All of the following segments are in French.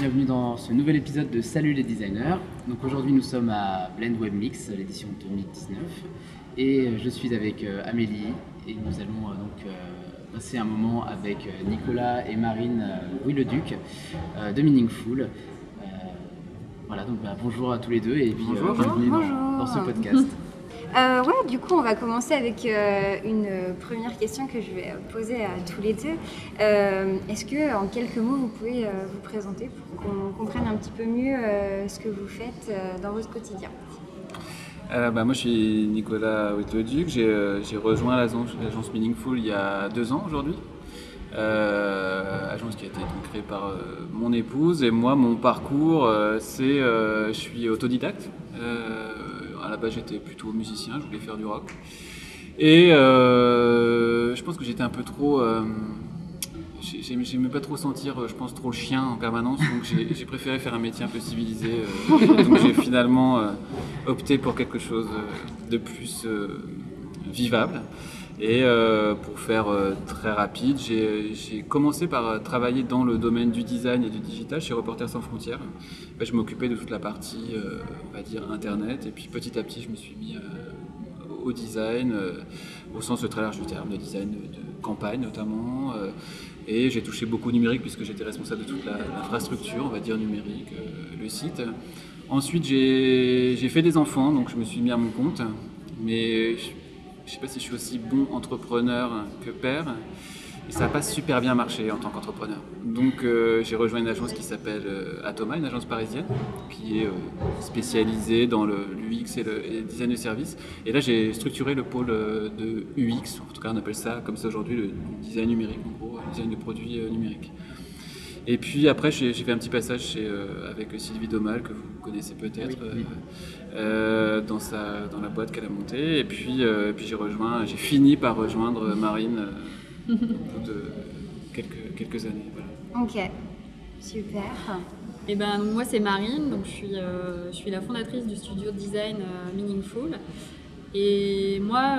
bienvenue dans ce nouvel épisode de Salut les designers. Donc aujourd'hui nous sommes à Blend Web Mix, l'édition 2019, et je suis avec euh, Amélie et nous allons euh, donc euh, passer un moment avec Nicolas et Marine Louis-le-Duc de Meaningful. voilà donc bah, bonjour à tous les deux et puis bienvenue dans ce podcast. Euh, ouais, du coup, on va commencer avec euh, une première question que je vais poser à tous les deux. Euh, est-ce que, en quelques mots, vous pouvez vous présenter pour qu'on comprenne un petit peu mieux ce que vous faites dans votre quotidien? Bah, moi, je suis Nicolas Duc. J'ai rejoint l'agence Meaningful il y a deux ans aujourd'hui. agence qui a été créée par mon épouse et moi mon parcours c'est je suis autodidacte à la base, j'étais plutôt musicien, je voulais faire du rock. Et euh, je pense que j'étais un peu trop. Euh, J'aimais pas trop sentir, je pense, trop le chien en permanence, donc j'ai préféré faire un métier un peu civilisé. Euh, donc j'ai finalement euh, opté pour quelque chose de plus vivable. Et pour faire très rapide, j'ai commencé par travailler dans le domaine du design et du digital chez Reporters sans frontières. je m'occupais de toute la partie, on va dire, internet. Et puis petit à petit, je me suis mis au design, au sens très large du terme, le design de, campagne notamment. et j'ai touché beaucoup au numérique puisque j'étais responsable de toute l'infrastructure, on va dire numérique, le site. Ensuite, j'ai fait des enfants, donc je me suis mis à mon compte. Mais ne sais pas si je suis aussi bon entrepreneur que père. Et ça n'a pas super bien marché en tant qu'entrepreneur. Donc euh, j'ai rejoint une agence qui s'appelle euh, Atoma, une agence parisienne, qui est euh, spécialisée dans l'UX et, le design de service. Et là j'ai structuré le pôle de UX, en tout cas on appelle ça comme ça aujourd'hui le design numérique, en gros, le design de produits numériques. Et puis après, j'ai fait un petit passage avec Sylvie Domal, que vous connaissez peut-être, euh, dans, sa, dans la boîte qu'elle a montée. Et puis, euh, puis j'ai rejoint, j'ai fini par rejoindre Marine euh, au bout de quelques, quelques années. Ok, super. Et eh ben, moi, c'est Marine, donc je suis, je suis la fondatrice du studio de design Meaningful. Et moi,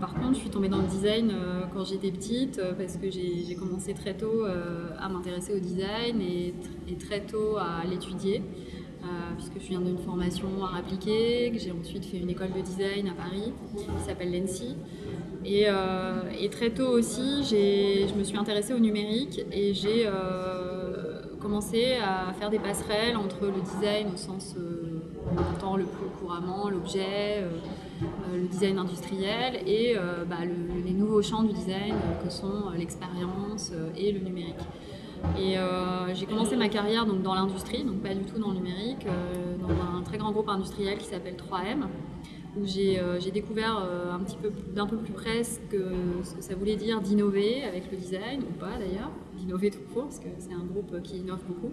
par contre, je suis tombée dans le design quand j'étais petite parce que j'ai commencé très tôt à m'intéresser au design et, très tôt à l'étudier. Euh, puisque je viens d'une formation art appliqué, que j'ai ensuite fait une école de design à Paris qui s'appelle l'ENSI. Euh, et, très tôt aussi, je me suis intéressée au numérique et j'ai euh, commencé à faire des passerelles entre le design au sens entend le plus couramment, l'objet, le design industriel et bah, les nouveaux champs du design que sont l'expérience et le numérique. Et euh, j'ai commencé ma carrière donc, dans l'industrie, donc pas du tout dans le numérique, euh, dans un très grand groupe industriel qui s'appelle 3M, où j'ai euh, découvert un petit peu d'un peu plus près ce que, ça voulait dire d'innover avec le design, ou pas d'ailleurs, d'innover tout court, parce que c'est un groupe qui innove beaucoup.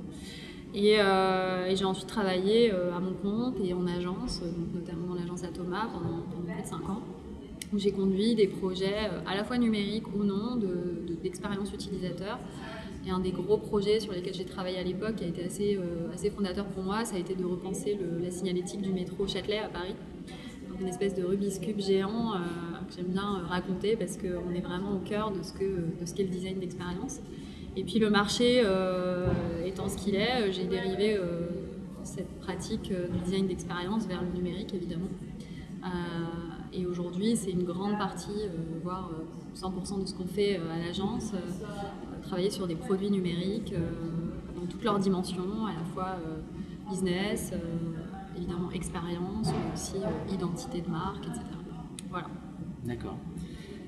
Et, j'ai ensuite travaillé à mon compte et en agence, notamment dans l'agence Atoma pendant, pendant, plus de 5 ans, j'ai conduit des projets à la fois numériques ou non, d'expérience de, utilisateur et un des gros projets sur lesquels j'ai travaillé à l'époque, qui a été assez, euh, assez fondateur pour moi, ça a été de repenser la signalétique du métro Châtelet à Paris. Donc une espèce de Rubik's Cube géant euh, que j'aime bien euh, raconter parce qu'on est vraiment au cœur de ce qu'est le design d'expérience. Et puis le marché étant ce qu'il est, j'ai dérivé cette pratique du design d'expérience vers le numérique évidemment. et aujourd'hui, c'est une grande partie, voire 100% de ce qu'on fait à l'agence travailler sur des produits numériques euh, dans toutes leurs dimensions, à la fois euh, business, euh, évidemment expérience, mais aussi identité de marque, etc. Voilà. D'accord.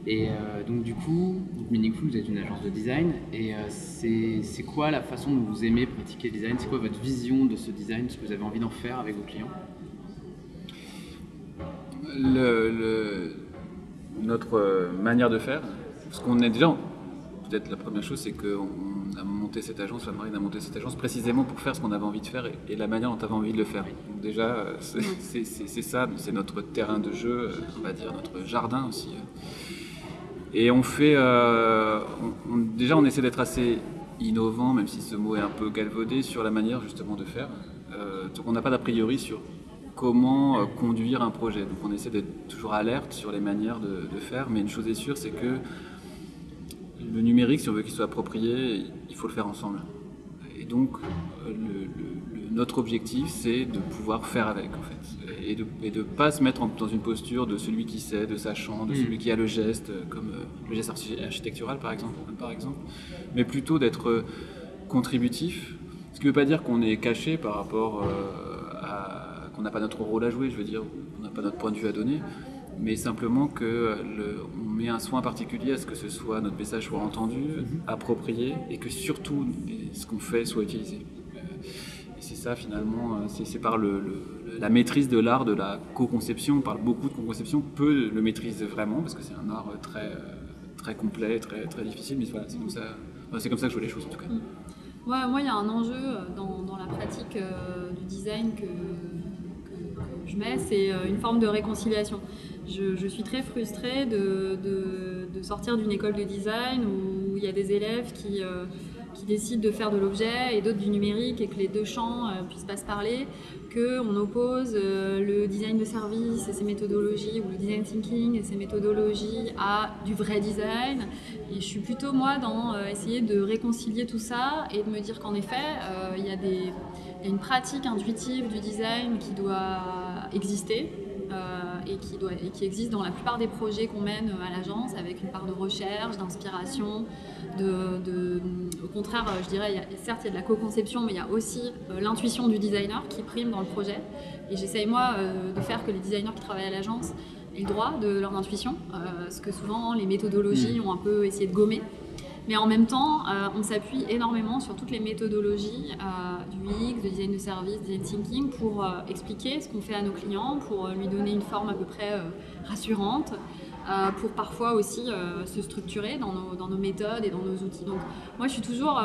Et donc du coup, Meaningful, vous êtes une agence de design. Et c'est quoi la façon dont vous aimez pratiquer le design? C'est quoi votre vision de ce design? Ce que vous avez envie d'en faire avec vos clients? Le, Notre manière de faire, parce qu'on est déjà, peut-être la première chose, c'est qu'on a monté cette agence, la Marine a monté cette agence précisément pour faire ce qu'on avait envie de faire et, la manière dont on avait envie de le faire. Donc déjà, euh, c'est ça, c'est notre terrain de jeu, euh, on va dire notre jardin aussi. Et on fait, euh, déjà on essaie d'être assez innovant, même si ce mot est un peu galvaudé, sur la manière justement de faire. donc on n'a pas d'a priori sur comment conduire un projet. Donc on essaie d'être toujours alerte sur les manières de, faire, mais une chose est sûre, c'est que le numérique, si on veut qu'il soit approprié, il faut le faire ensemble. Et donc, notre objectif, c'est de pouvoir faire avec, en fait, et de ne pas se mettre dans une posture de celui qui sait, de sachant, de mm. celui qui a le geste, comme le geste architectural, par exemple, par exemple, mais plutôt d'être contributif, ce qui ne veut pas dire qu'on est caché par rapport à qu'on n'a pas notre rôle à jouer, je veux dire, on n'a pas notre point de vue à donner, mais simplement qu'on met un soin particulier à ce que ce soit notre message soit entendu, mhm. approprié, et que surtout ce qu'on fait soit utilisé. Euh, ça finalement, euh, c'est par la maîtrise de l'art de la co-conception. On parle beaucoup de co-conception, peu le maîtrise vraiment parce que c'est un art très euh, très complet, très très difficile. Mais voilà, c'est comme ça, comme ça que je vois les choses en tout cas. Mm. moi, il y a un enjeu dans, la pratique du design que, je mets, c'est une forme de réconciliation. Je, suis très frustrée de, sortir d'une école de design où il y a des élèves qui, euh, qui décident de faire de l'objet et d'autres du numérique et que les deux champs euh, puissent pas se parler, qu'on oppose euh, le design de service et ses méthodologies ou le design thinking et ses méthodologies à du vrai design. Et je suis plutôt moi dans essayer de réconcilier tout ça et de me dire qu'en effet, il y, y, a une pratique intuitive du design qui doit exister et qui, doit, et qui existe dans la plupart des projets qu'on mène à l'agence, avec une part de recherche, d'inspiration, de, au contraire, je dirais, il y a, certes, il y a de la co-conception, mais il y a aussi euh, l'intuition du designer qui prime dans le projet. Et j'essaye, moi, euh, de faire que les designers qui travaillent à l'agence aient le droit de leur intuition, euh, ce que souvent les méthodologies mmh. ont un peu essayé de gommer. Mais en même temps, euh, on s'appuie énormément sur toutes les méthodologies euh, du UX, de design de service, design thinking, pour euh, expliquer ce qu'on fait à nos clients, pour lui donner une forme à peu près rassurante, pour parfois aussi se structurer dans nos, dans nos, méthodes et dans nos outils. Donc moi, je suis toujours,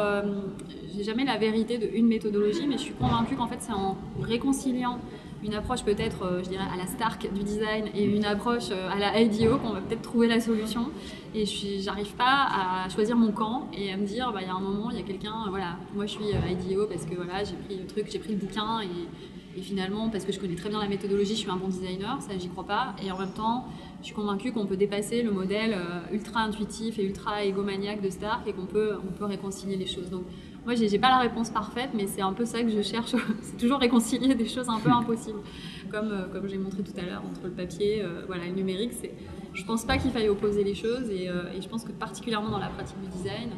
j'ai jamais la vérité de une méthodologie, mais je suis convaincue qu'en fait, c'est en réconciliant une approche peut-être, euh, je dirais, à la Stark du design et une approche euh, à la IDEO qu'on va peut-être trouver la solution. Et je n'arrive pas à choisir mon camp et à me dire, bah, il y a un moment, il y a quelqu'un, voilà, moi je suis euh, IDEO parce que voilà, j'ai pris le truc, j'ai pris le bouquin et, et, finalement, parce que je connais très bien la méthodologie, je suis un bon designer, ça j'y crois pas. Et en même temps, je suis convaincue qu'on peut dépasser le modèle ultra intuitif et ultra égomaniaque de Stark et qu'on peut, on peut réconcilier les choses. Moi, j'ai pas la réponse parfaite, mais c'est un peu ça que je cherche. c'est toujours réconcilier des choses un peu impossibles. Comme, euh, comme j'ai montré tout à l'heure, entre le papier euh, voilà, et le numérique, je pense pas qu'il faille opposer les choses. Et, euh, et, je pense que particulièrement dans la pratique du design,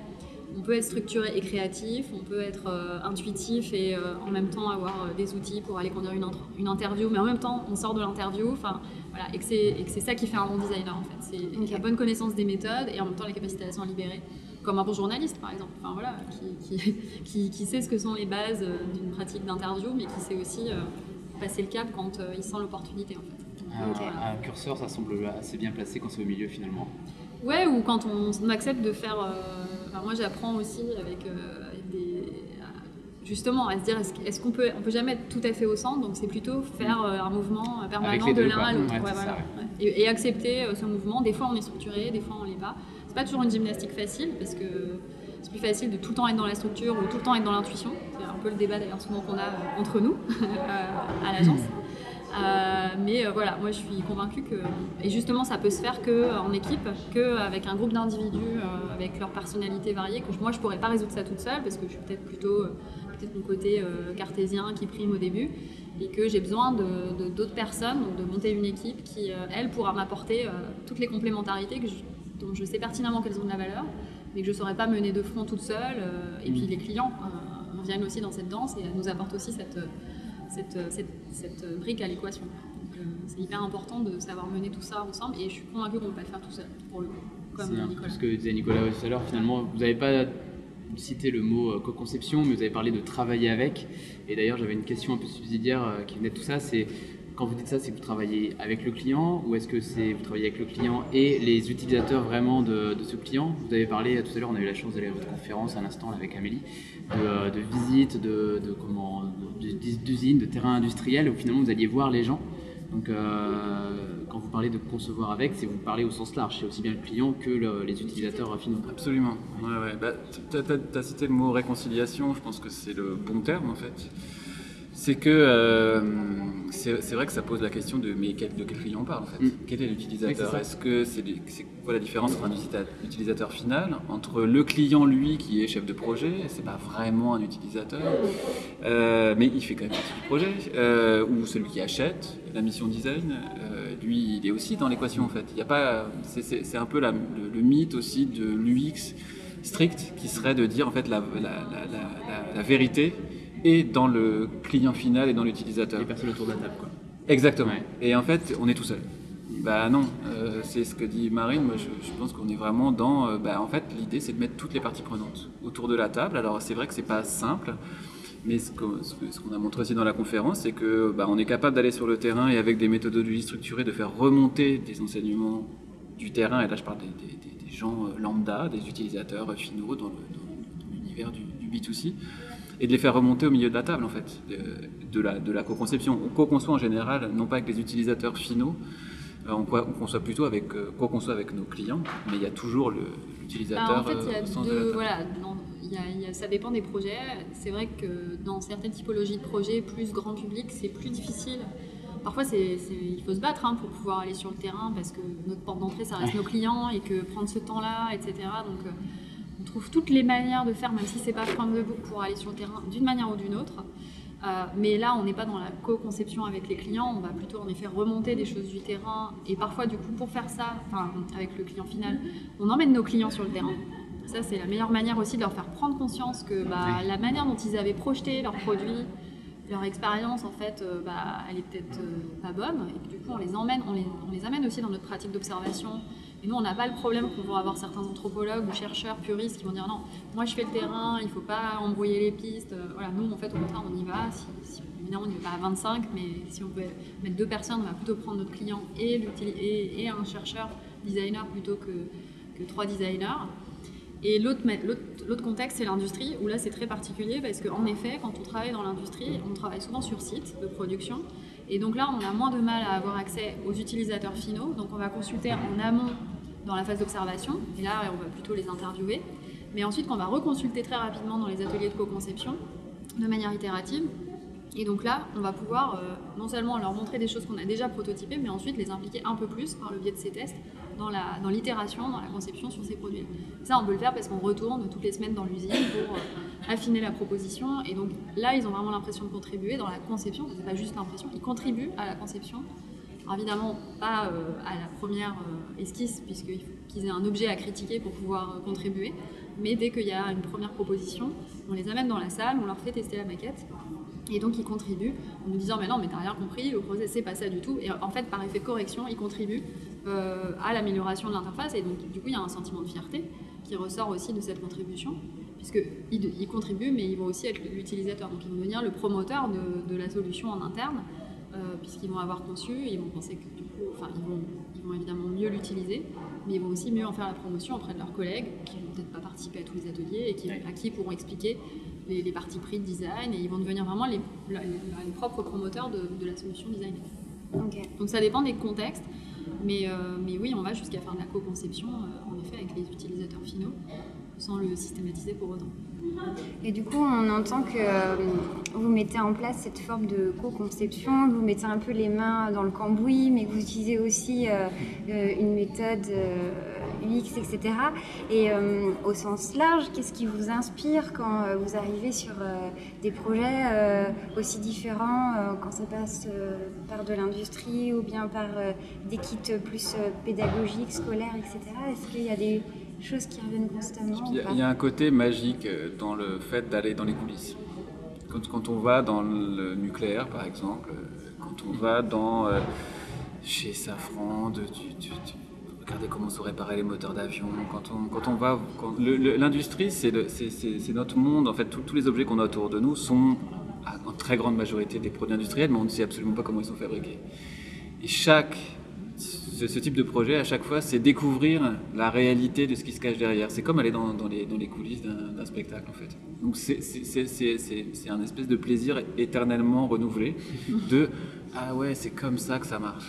on peut être structuré et créatif, on peut être intuitif et en même temps avoir des outils pour aller conduire une, une, interview, mais en même temps, on sort de l'interview. Enfin, voilà, et que c'est ça qui fait un bon designer en fait. C'est la bonne connaissance des méthodes et en même temps la capacité à s'en libérer comme un bon journaliste par exemple, enfin, voilà, qui, qui, qui, sait ce que sont les bases euh, d'une pratique d'interview, mais qui sait aussi euh, passer le cap quand euh, il sent l'opportunité en fait. Un, curseur, ça semble assez bien placé quand c'est au milieu finalement. Ouais, ou quand on, accepte de faire. moi j'apprends aussi avec, des. Justement, à se dire est-ce, qu'on peut, on peut jamais être tout à fait au centre, donc c'est plutôt faire un mouvement permanent de l'un à l'autre. et, et, accepter ce mouvement. Des fois on est structuré, des fois on l'est pas pas toujours une gymnastique facile parce que c'est plus facile de tout le temps être dans la structure ou tout le temps être dans l'intuition. C'est un peu le débat d'ailleurs souvent qu'on a euh, entre nous euh, à l'agence. Euh, mais voilà, moi je suis convaincue que, et justement ça peut se faire qu'en équipe, qu'avec un groupe d'individus avec leurs personnalités variées, que moi je pourrais pas résoudre ça toute seule parce que je suis peut-être plutôt peut-être mon côté cartésien qui prime au début et que j'ai besoin de d'autres personnes, donc de monter une équipe qui, elle, pourra m'apporter toutes les complémentarités que je, dont je sais pertinemment qu'elles ont de la valeur, mais que je ne saurais pas mener de front toute seule. Euh, et puis mm. les clients euh, viennent aussi dans cette danse et nous apportent aussi cette, cette, cette, brique à l'équation. Euh, c'est hyper important de savoir mener tout ça ensemble et je suis convaincue qu'on ne peut pas le faire tout seul, pour le coup, comme Nicolas. Ce que disait Nicolas tout à l'heure, finalement, vous n'avez pas cité le mot co-conception, mais vous avez parlé de travailler avec. Et d'ailleurs, j'avais une question un peu subsidiaire qui venait de tout ça, c'est quand vous dites ça, c'est que vous travaillez avec le client ou est-ce que c'est vous travaillez avec le client et les utilisateurs vraiment de, ce client? Vous avez parlé tout à l'heure, on a eu la chance d'aller à votre conférence à l'instant avec Amélie, de, euh, de visites, de, comment, d'usines, de terrains industriels où finalement vous alliez voir les gens. Donc euh, quand vous parlez de concevoir avec, c'est vous parlez au sens large, c'est aussi bien le client que les utilisateurs finaux. Absolument. Ouais, Bah, tu as, cité le mot réconciliation, je pense que c'est le bon terme en fait c'est que euh, c'est vrai que ça pose la question de mais quel- de quel client on parle en fait Mm. Quel est l'utilisateur. Est-ce que c'est quoi la différence entre un utilisateur final entre le client lui qui est chef de projet, c'est pas vraiment un utilisateur, euh, mais il fait quand même partie du projet, euh, ou celui qui achète la mission design, lui il est aussi dans l'équation en fait. Il y a pas, c'est- un peu la- le, le mythe aussi de l'UX strict qui serait de dire en fait la- la- la vérité est dans le client final et dans l'utilisateur. Les personnes autour de la table, quoi. Exactement. Ouais. Et en fait, on est tout seul. Bah non, euh, c'est ce que dit Marine. Moi, je, je pense qu'on est vraiment dans. euh, bah, en fait, l'idée, c'est de mettre toutes les parties prenantes autour de la table. Alors, c'est vrai que c'est pas simple, mais ce qu'on ce a montré aussi dans la conférence, c'est que bah, on est capable d'aller sur le terrain et avec des méthodologies structurées de faire remonter des enseignements du terrain. Et là, je parle des, des- des- des gens euh, lambda, des utilisateurs finaux dans l'univers du, du B2C et de les faire remonter au milieu de la table en fait, de, la, de la co-conception. On co-conçoit en général, non pas avec les utilisateurs finaux, euh, on, co- on conçoit plutôt avec, euh, co-conçoit avec nos clients, mais il y a toujours le- Bah, l'utilisateur en fait, il y euh, a de deux, voilà, dans- il y a- il y a- ça dépend des projets. C'est vrai que dans certaines typologies de projets, plus grand public, c'est plus difficile. Parfois, c'est- il faut se battre hein, pour pouvoir aller sur le terrain parce que notre porte d'entrée, ça reste nos clients et que prendre ce temps-là, etc. Donc, euh, on trouve toutes les manières de faire, même si c'est pas from the book, pour aller sur le terrain d'une manière ou d'une autre. Euh, mais là, on n'est pas dans la co-conception avec les clients, on va plutôt en effet remonter des choses du terrain. Et parfois, du coup, pour faire ça, enfin, avec le client final, on emmène nos clients sur le terrain. Ça, c'est la meilleure manière aussi de leur faire prendre conscience que bah, la manière dont ils avaient projeté leurs produits, leur expérience, en fait, euh, bah, elle est peut-être euh, pas bonne. Et du coup, on les emmène, on les, on les amène aussi dans notre pratique d'observation. Et nous, on n'a pas le problème qu'on va avoir certains anthropologues ou chercheurs puristes qui vont dire non, moi je fais le terrain, il faut pas embrouiller les pistes. Euh, Voilà, nous, en fait, au contraire, on y va. Si, évidemment, on n'y va pas à 25, mais si on peut mettre deux personnes, on va plutôt prendre notre client et, et, et un chercheur designer plutôt que, que trois designers. Et l'autre contexte, c'est l'industrie, où là, c'est très particulier parce qu'en effet, quand on travaille dans l'industrie, on travaille souvent sur site de production. Et donc là, on a moins de mal à avoir accès aux utilisateurs finaux. Donc on va consulter en amont dans la phase d'observation. Et là, on va plutôt les interviewer. Mais ensuite, qu'on va reconsulter très rapidement dans les ateliers de co-conception, de manière itérative. Et donc là, on va pouvoir euh, non seulement leur montrer des choses qu'on a déjà prototypées, mais ensuite les impliquer un peu plus par le biais de ces tests dans la- dans l'itération, dans, la conception sur ces produits. Ça, on peut le faire parce qu'on retourne toutes les semaines dans l'usine pour euh, affiner la proposition. Et donc là, ils ont vraiment l'impression de contribuer dans la conception. C'est pas juste l'impression, ils contribuent à la conception. Alors évidemment, pas euh, à la première euh, esquisse, puisqu'il faut qu'ils aient un objet à critiquer pour pouvoir euh, contribuer. Mais dès qu'il y a une première proposition, on les amène dans la salle, on leur fait tester la maquette. Et donc ils contribuent en nous disant mais non mais t'as rien compris, le process c'est pas ça du tout. Et en fait par effet de correction, ils contribuent à l'amélioration de l'interface et donc du coup il y a un sentiment de fierté qui ressort aussi de cette contribution puisque ils, contribuent mais ils vont aussi être l'utilisateur donc ils vont devenir le promoteur de, la solution en interne puisqu'ils vont avoir conçu, ils vont penser que du coup, enfin ils vont, ils vont évidemment mieux l'utiliser mais ils vont aussi mieux en faire la promotion auprès de leurs collègues qui vont peut-être pas participer à tous les ateliers et qui, à qui ils pourront expliquer les, les parties pris de design et ils vont devenir vraiment les, la- les- les propres promoteurs de, de la solution design. Donc ça dépend des contextes, mais, euh, mais oui, on va jusqu'à faire de la co-conception, euh, en effet, avec les utilisateurs finaux, sans le systématiser pour autant. Et du coup, on entend que euh, vous mettez en place cette forme de co-conception, vous mettez un peu les mains dans le cambouis, mais que vous utilisez aussi euh, euh, une méthode UX, etc. Et au sens large, qu'est-ce qui vous inspire quand vous arrivez sur des projets aussi différents, quand ça passe par de l'industrie ou bien par des kits plus pédagogiques, scolaires, etc. Est-ce qu'il y a des choses qui reviennent constamment Il y, a, y un côté magique euh, dans le fait d'aller dans les coulisses. Quand, quand on va dans le nucléaire, par exemple, euh, quand on va dans euh, chez Safran, de, du- du- du- regardez comment sont réparés les moteurs d'avion. Quand on, quand on va, l'industrie, c'est notre monde. En fait, tous- tous les objets qu'on a autour de nous sont en très grande majorité des produits industriels, mais on ne sait absolument pas comment ils sont fabriqués. Et chaque ce, ce type de projet, à chaque fois, c'est découvrir la réalité de ce qui se cache derrière. C'est comme aller dans, dans les, dans les coulisses d'un spectacle, en fait. Donc, c'est- un espèce de plaisir éternellement renouvelé de Ah ouais, c'est comme ça que ça marche.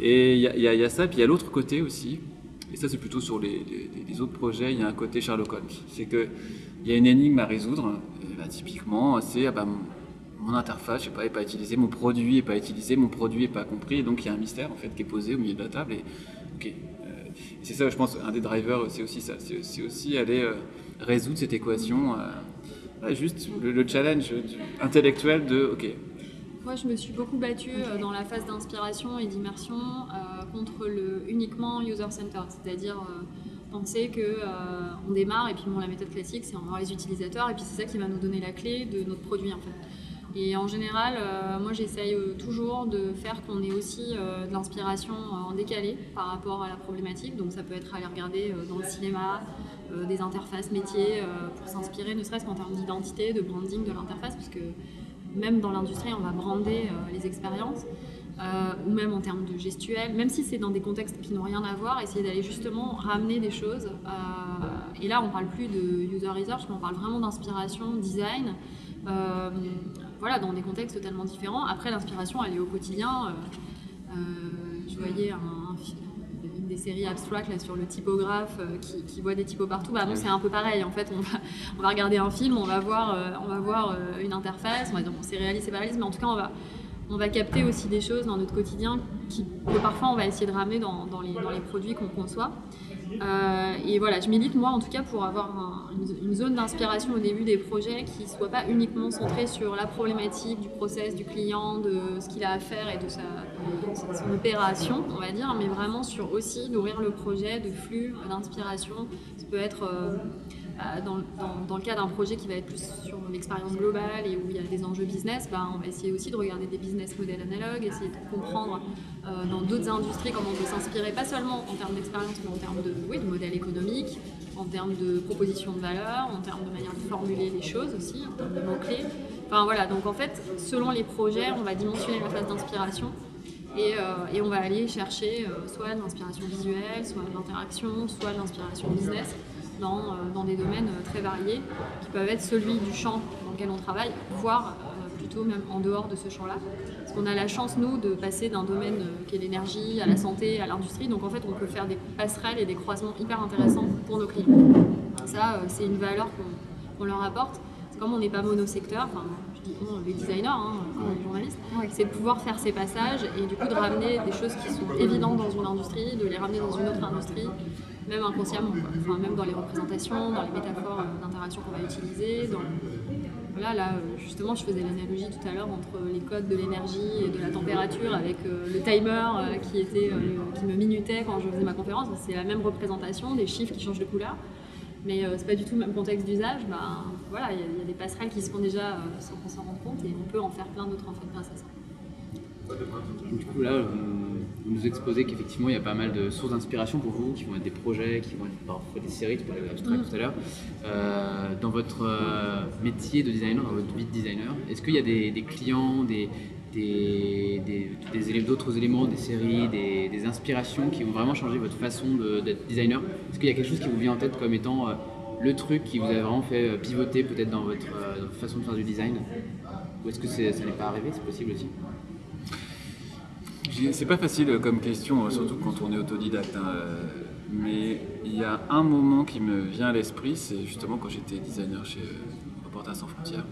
Et il y, a- y y ça, puis il y a l'autre côté aussi. Et ça, c'est plutôt sur les, les- les autres projets. Il y a un côté Sherlock Holmes. C'est qu'il y a une énigme à résoudre. Et bah, typiquement, c'est ah bah, mon- interface, je sais pas, est pas utilisée, mon produit est pas utilisé, mon produit est pas compris, et donc il y a un mystère en fait qui est posé au milieu de la table. Et ok, c'est ça, je pense, un des drivers, c'est aussi ça, c'est aussi aller résoudre cette équation. juste le, challenge intellectuel de ok, moi, je me suis beaucoup battue euh, dans la phase d'inspiration et d'immersion euh, contre le uniquement user-centered, c'est-à-dire euh, penser que on démarre et puis bon, la méthode classique, c'est on les utilisateurs et puis c'est ça qui va nous donner la clé de notre produit en fait. Et en général, moi j'essaye toujours de faire qu'on ait aussi de l'inspiration en décalé par rapport à la problématique. Donc ça peut être aller regarder dans le cinéma des interfaces métiers pour s'inspirer, ne serait-ce qu'en termes d'identité, de branding de l'interface, parce que même dans l'industrie, on va brander euh, les expériences, euh, ou même en termes de gestuelle, même si c'est dans des contextes qui n'ont rien à voir, essayer d'aller justement ramener des choses. Euh, et là, on parle plus de user research, mais on parle vraiment d'inspiration, design. Voilà, dans des contextes totalement différents. Après, l'inspiration, elle est au quotidien. je voyais un, une des séries abstractes là, sur le typographe qui, voit des typos partout. Bah, bon, c'est un peu pareil. En fait, on va, on va regarder un film, on va voir, on va voir une interface, on va dire bon, c'est réaliste, c'est pas réaliste, mais en tout cas, on va, on va capter aussi des choses dans notre quotidien qui, que parfois on va essayer de ramener dans, les, produits qu'on conçoit. Euh, et voilà, je milite moi en tout cas pour avoir une, zone d'inspiration au début des projets qui ne soit pas uniquement centrée sur la problématique du process du client, de ce qu'il a à faire et de sa, son opération, on va dire, mais vraiment sur aussi nourrir le projet de flux d'inspiration. Ça peut être euh, euh, dans, le cas d'un projet qui va être plus sur l'expérience globale et où il y a des enjeux business, bah, on va essayer aussi de regarder des business models analogues, essayer de comprendre euh, dans d'autres industries comment on peut s'inspirer, pas seulement en termes d'expérience, mais en termes de, oui, de modèle économique, en termes de proposition de valeur, en termes de manière de formuler les choses aussi, en termes de mots-clés. Enfin voilà, donc en fait, selon les projets, on va dimensionner la phase d'inspiration. Et, euh, on va aller chercher soit de l'inspiration visuelle, soit l'interaction, soit l'inspiration business dans, euh, dans, des domaines euh, très variés, qui peuvent être celui du champ dans lequel on travaille, voire euh, plutôt même en dehors de ce champ-là. Parce qu'on a la chance, nous, de passer d'un domaine qui est l'énergie, à la santé, à l'industrie. Donc en fait, on peut faire des passerelles et des croisements hyper intéressants pour nos clients. Ça, c'est une valeur qu'on leur apporte. Comme on n'est pas monosecteur, enfin, je dis les designers, hein, les journalistes, c'est de pouvoir faire ces passages et du coup de ramener des choses qui sont évidentes dans une industrie, de les ramener dans une autre industrie, même inconsciemment, Enfin, même dans les représentations, dans les métaphores euh, d'interaction qu'on va utiliser. Voilà, là, euh, justement, je faisais l'analogie tout à l'heure entre les codes de l'énergie et de la température avec euh, le timer qui, était, qui me minutait quand je faisais ma conférence. C'est la même représentation, des chiffres qui changent de couleur, mais c'est pas du tout le même contexte d'usage. Ben, voilà, il y, a des passerelles qui se font déjà sans qu'on s'en rende compte et on peut en faire plein d'autres en fait grâce à ça. Du coup, là, vous nous exposez qu'effectivement, il y a pas mal de sources d'inspiration pour vous, qui vont être des projets, qui vont être parfois des séries, tu parlais d'abstract mm. tout à l'heure. Euh, dans votre euh, métier de designer, dans votre vie de designer, est-ce qu'il y a des, clients, des, d'autres éléments, des séries, des, inspirations qui ont vraiment changé votre façon d'être designer? Est-ce qu'il y a quelque chose qui vous vient en tête comme étant euh, le truc qui vous a vraiment fait pivoter peut-être dans votre, façon de faire du design? Ou est-ce que ça n'est pas arrivé? C'est possible aussi? C'est pas facile comme question, surtout quand on est autodidacte. Hein. Mais il y a un moment qui me vient à l'esprit, c'est justement quand j'étais designer chez euh, Reporters sans frontières.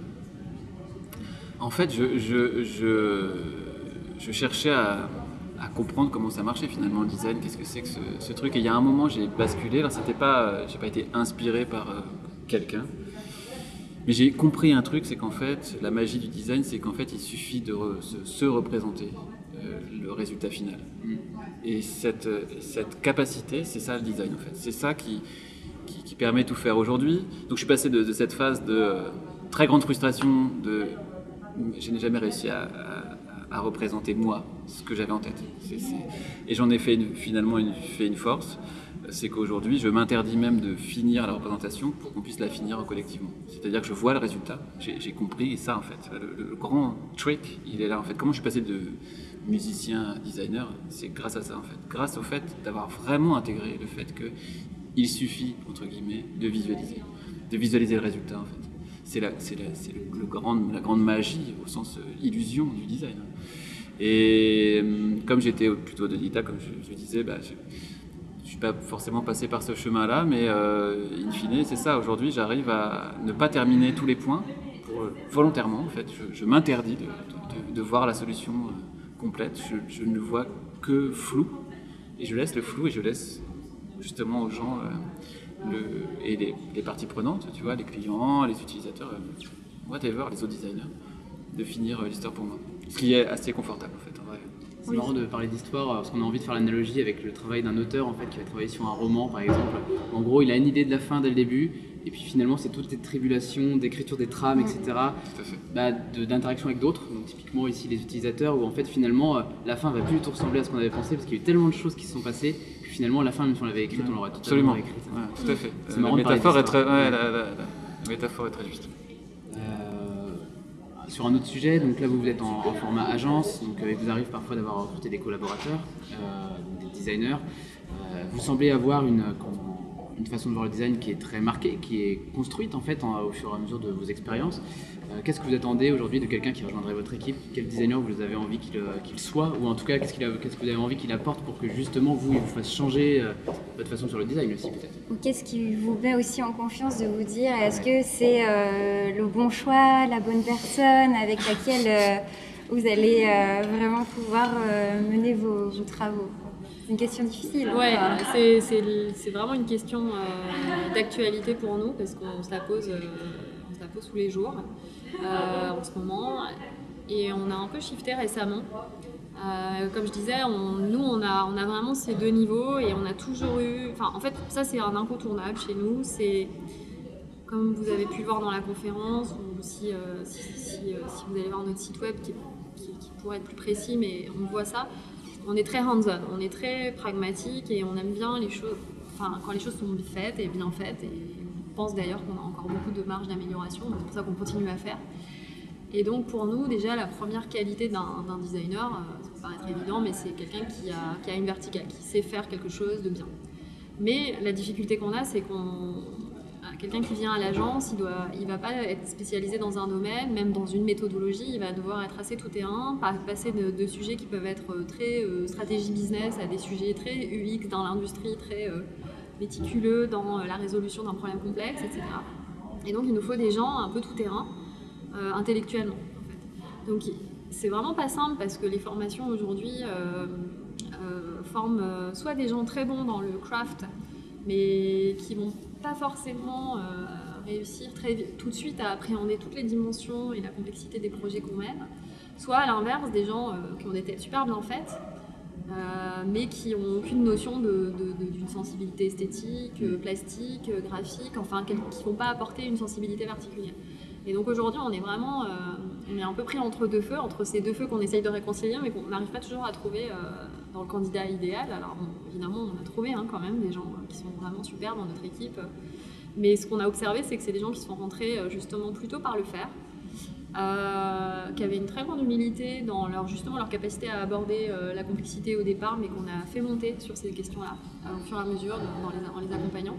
En fait, je, cherchais à, comprendre comment ça marchait finalement le design, qu'est-ce que c'est que ce, truc. Et il y a un moment, j'ai basculé. Alors, c'était pas, j'ai pas été inspiré par euh, quelqu'un, mais j'ai compris un truc, c'est qu'en fait, la magie du design, c'est qu'en fait, il suffit de se représenter le résultat final. Et cette, cette capacité, c'est ça le design en fait. C'est ça qui, qui, permet de tout faire aujourd'hui. Donc je suis passé de, cette phase de euh, très grande frustration, de je n'ai jamais réussi à, à, représenter moi ce que j'avais en tête. et j'en ai fait finalement une, fait une force c'est qu'aujourd'hui, je m'interdis même de finir la représentation pour qu'on puisse la finir collectivement. C'est-à-dire que je vois le résultat, j'ai compris ça en fait. Le, le, grand trick, il est là en fait. Comment je suis passé de musicien, designer, c'est grâce à ça en fait. Grâce au fait d'avoir vraiment intégré le fait que il suffit, entre guillemets, de visualiser. De visualiser le résultat en fait. C'est la, c'est la, le, le grand, la grande magie au sens euh, illusion du design. Et euh, comme j'étais plutôt de l'ITA, comme je, disais, bah, je, ne suis pas forcément passé par ce chemin-là, mais euh, in fine, c'est ça. Aujourd'hui, j'arrive à ne pas terminer tous les points volontairement, en fait. Je, m'interdis de, voir la solution Je, ne vois que flou. Et je laisse le flou et je laisse justement aux gens le, et les, parties prenantes, tu vois, les clients, les utilisateurs, whatever, les autres designers, de finir l'histoire pour moi. Ce qui est assez confortable en fait, en. C'est marrant de parler d'histoire parce qu'on a envie de faire l'analogie avec le travail d'un auteur en fait qui va travailler sur un roman par exemple. En gros, il a une idée de la fin dès le début et puis finalement c'est toutes ces tribulations d'écriture des trames, etc. Bah, d'interaction avec d'autres. Donc typiquement ici les utilisateurs où en fait finalement euh, la fin va plus du tout ressembler à ce qu'on avait pensé parce qu'il y a eu tellement de choses qui se sont passées que finalement la fin même si on l'avait écrite on l'aurait totalement écrite. tout à fait. La métaphore, est très, la métaphore est très juste sur un autre sujet, donc là vous êtes en, format agence, donc euh, il vous arrive parfois d'avoir recruté des collaborateurs, euh, des designers. Euh, vous semblez avoir une, une façon de voir le design qui est très marquée, qui est construite en fait au fur et à mesure de vos expériences. Euh, qu'est-ce que vous attendez aujourd'hui de quelqu'un qui rejoindrait votre équipe? Quel designer vous avez envie qu'il euh, soit? Ou en tout cas, qu'est-ce, que vous avez envie qu'il apporte pour que justement vous, il vous fasse changer euh, votre façon sur le design aussi peut-être? Ou qu'est-ce qui vous met aussi en confiance de vous dire est-ce que c'est le bon choix, la bonne personne avec laquelle vous allez vraiment pouvoir mener vos travaux? C'est une question difficile. Hein. C'est, vraiment une question euh, d'actualité pour nous parce qu'on se la pose, euh, on se la pose tous les jours euh, en ce moment. Et on a un peu shifté récemment. comme je disais, nous, on a, vraiment ces deux niveaux et on a toujours eu. En fait, ça, c'est un incontournable chez nous. Comme vous avez pu le voir dans la conférence, ou si, si, vous allez voir notre site web qui pourrait être plus précis, mais on voit ça on est très hands-on, on est très pragmatique et on aime bien les choses, enfin, quand les choses sont faites et bien faites. Et on pense d'ailleurs qu'on a encore beaucoup de marge d'amélioration, c'est pour ça qu'on continue à faire. Et donc pour nous, déjà, la première qualité d'un designer, euh, ça peut paraître évident, mais c'est quelqu'un qui a, qui a une verticale, qui sait faire quelque chose de bien. Mais la difficulté qu'on a, c'est qu'on quelqu'un qui vient à l'agence, il ne il va pas être spécialisé dans un domaine, même dans une méthodologie, il va devoir être assez tout terrain, passer de, sujets qui peuvent être euh, très euh, stratégie business à des sujets très UX dans l'industrie, très euh, méticuleux dans la résolution d'un problème complexe, etc. Et donc il nous faut des gens un peu tout terrain, intellectuellement. Donc c'est vraiment pas simple parce que les formations aujourd'hui forment soit des gens très bons dans le craft, mais qui vont pas forcément euh, réussir tout de suite à appréhender toutes les dimensions et la complexité des projets qu'on mène, soit à l'inverse, des gens euh, qui ont des têtes super bien faites, euh, mais qui n'ont aucune notion d'une sensibilité esthétique, plastique, graphique, enfin, qui ne vont pas apporter une sensibilité particulière. Et donc aujourd'hui, on est vraiment, on est un peu pris entre deux feux, entre ces deux feux qu'on essaye de réconcilier, mais qu'on n'arrive pas toujours à trouver dans le candidat idéal. Alors évidemment, on a trouvé hein, quand même des gens qui sont vraiment super dans notre équipe. Mais ce qu'on a observé, c'est que c'est des gens qui sont rentrés euh, justement plutôt par le faire, euh, qui avaient une très grande humilité dans leur, justement leur capacité à aborder euh, la complexité au départ, mais qu'on a fait monter sur ces questions-là au fur et à mesure en les accompagnant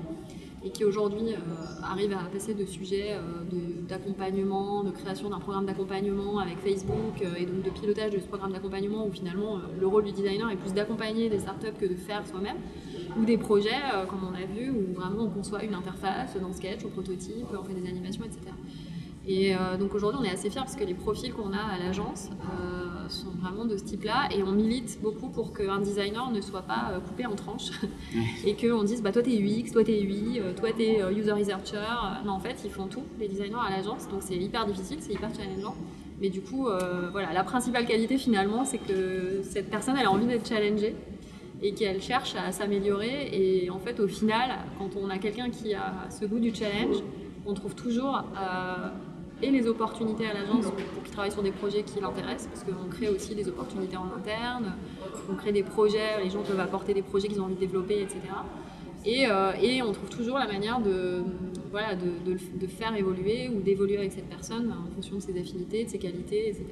et qui aujourd'hui euh, arrive à passer de sujets euh, d'accompagnement, de, création d'un programme d'accompagnement avec Facebook euh, et donc de pilotage de ce programme d'accompagnement où finalement le rôle du designer est plus d'accompagner des startups que de faire soi-même, ou des projets comme on a vu où vraiment on conçoit une interface dans Sketch, au prototype, on fait des animations, etc. Et donc aujourd'hui on est assez fiers parce que les profils qu'on a à l'agence sont vraiment de ce type-là et on milite beaucoup pour qu'un designer ne soit pas euh, coupé en tranches et qu'on dise bah, toi t'es UX, toi t'es UI, euh, toi t'es euh, user researcher. Non, en fait, ils font tout, les designers à l'agence, donc c'est hyper difficile, c'est hyper challengeant. Mais du coup, voilà, la principale qualité finalement, c'est que cette personne, elle a envie d'être challengée et qu'elle cherche à s'améliorer. Et en fait, au final, quand on a quelqu'un qui a ce goût du challenge, on trouve toujours et les opportunités à l'agence pour qu'il travaille sur des projets qui l'intéressent, parce qu'on crée aussi des opportunités en interne, on crée des projets, les gens peuvent apporter des projets qu'ils ont envie de développer, etc. Et, euh, et, on trouve toujours la manière de, voilà, de, de, faire évoluer ou d'évoluer avec cette personne en fonction de ses affinités, de ses qualités, etc.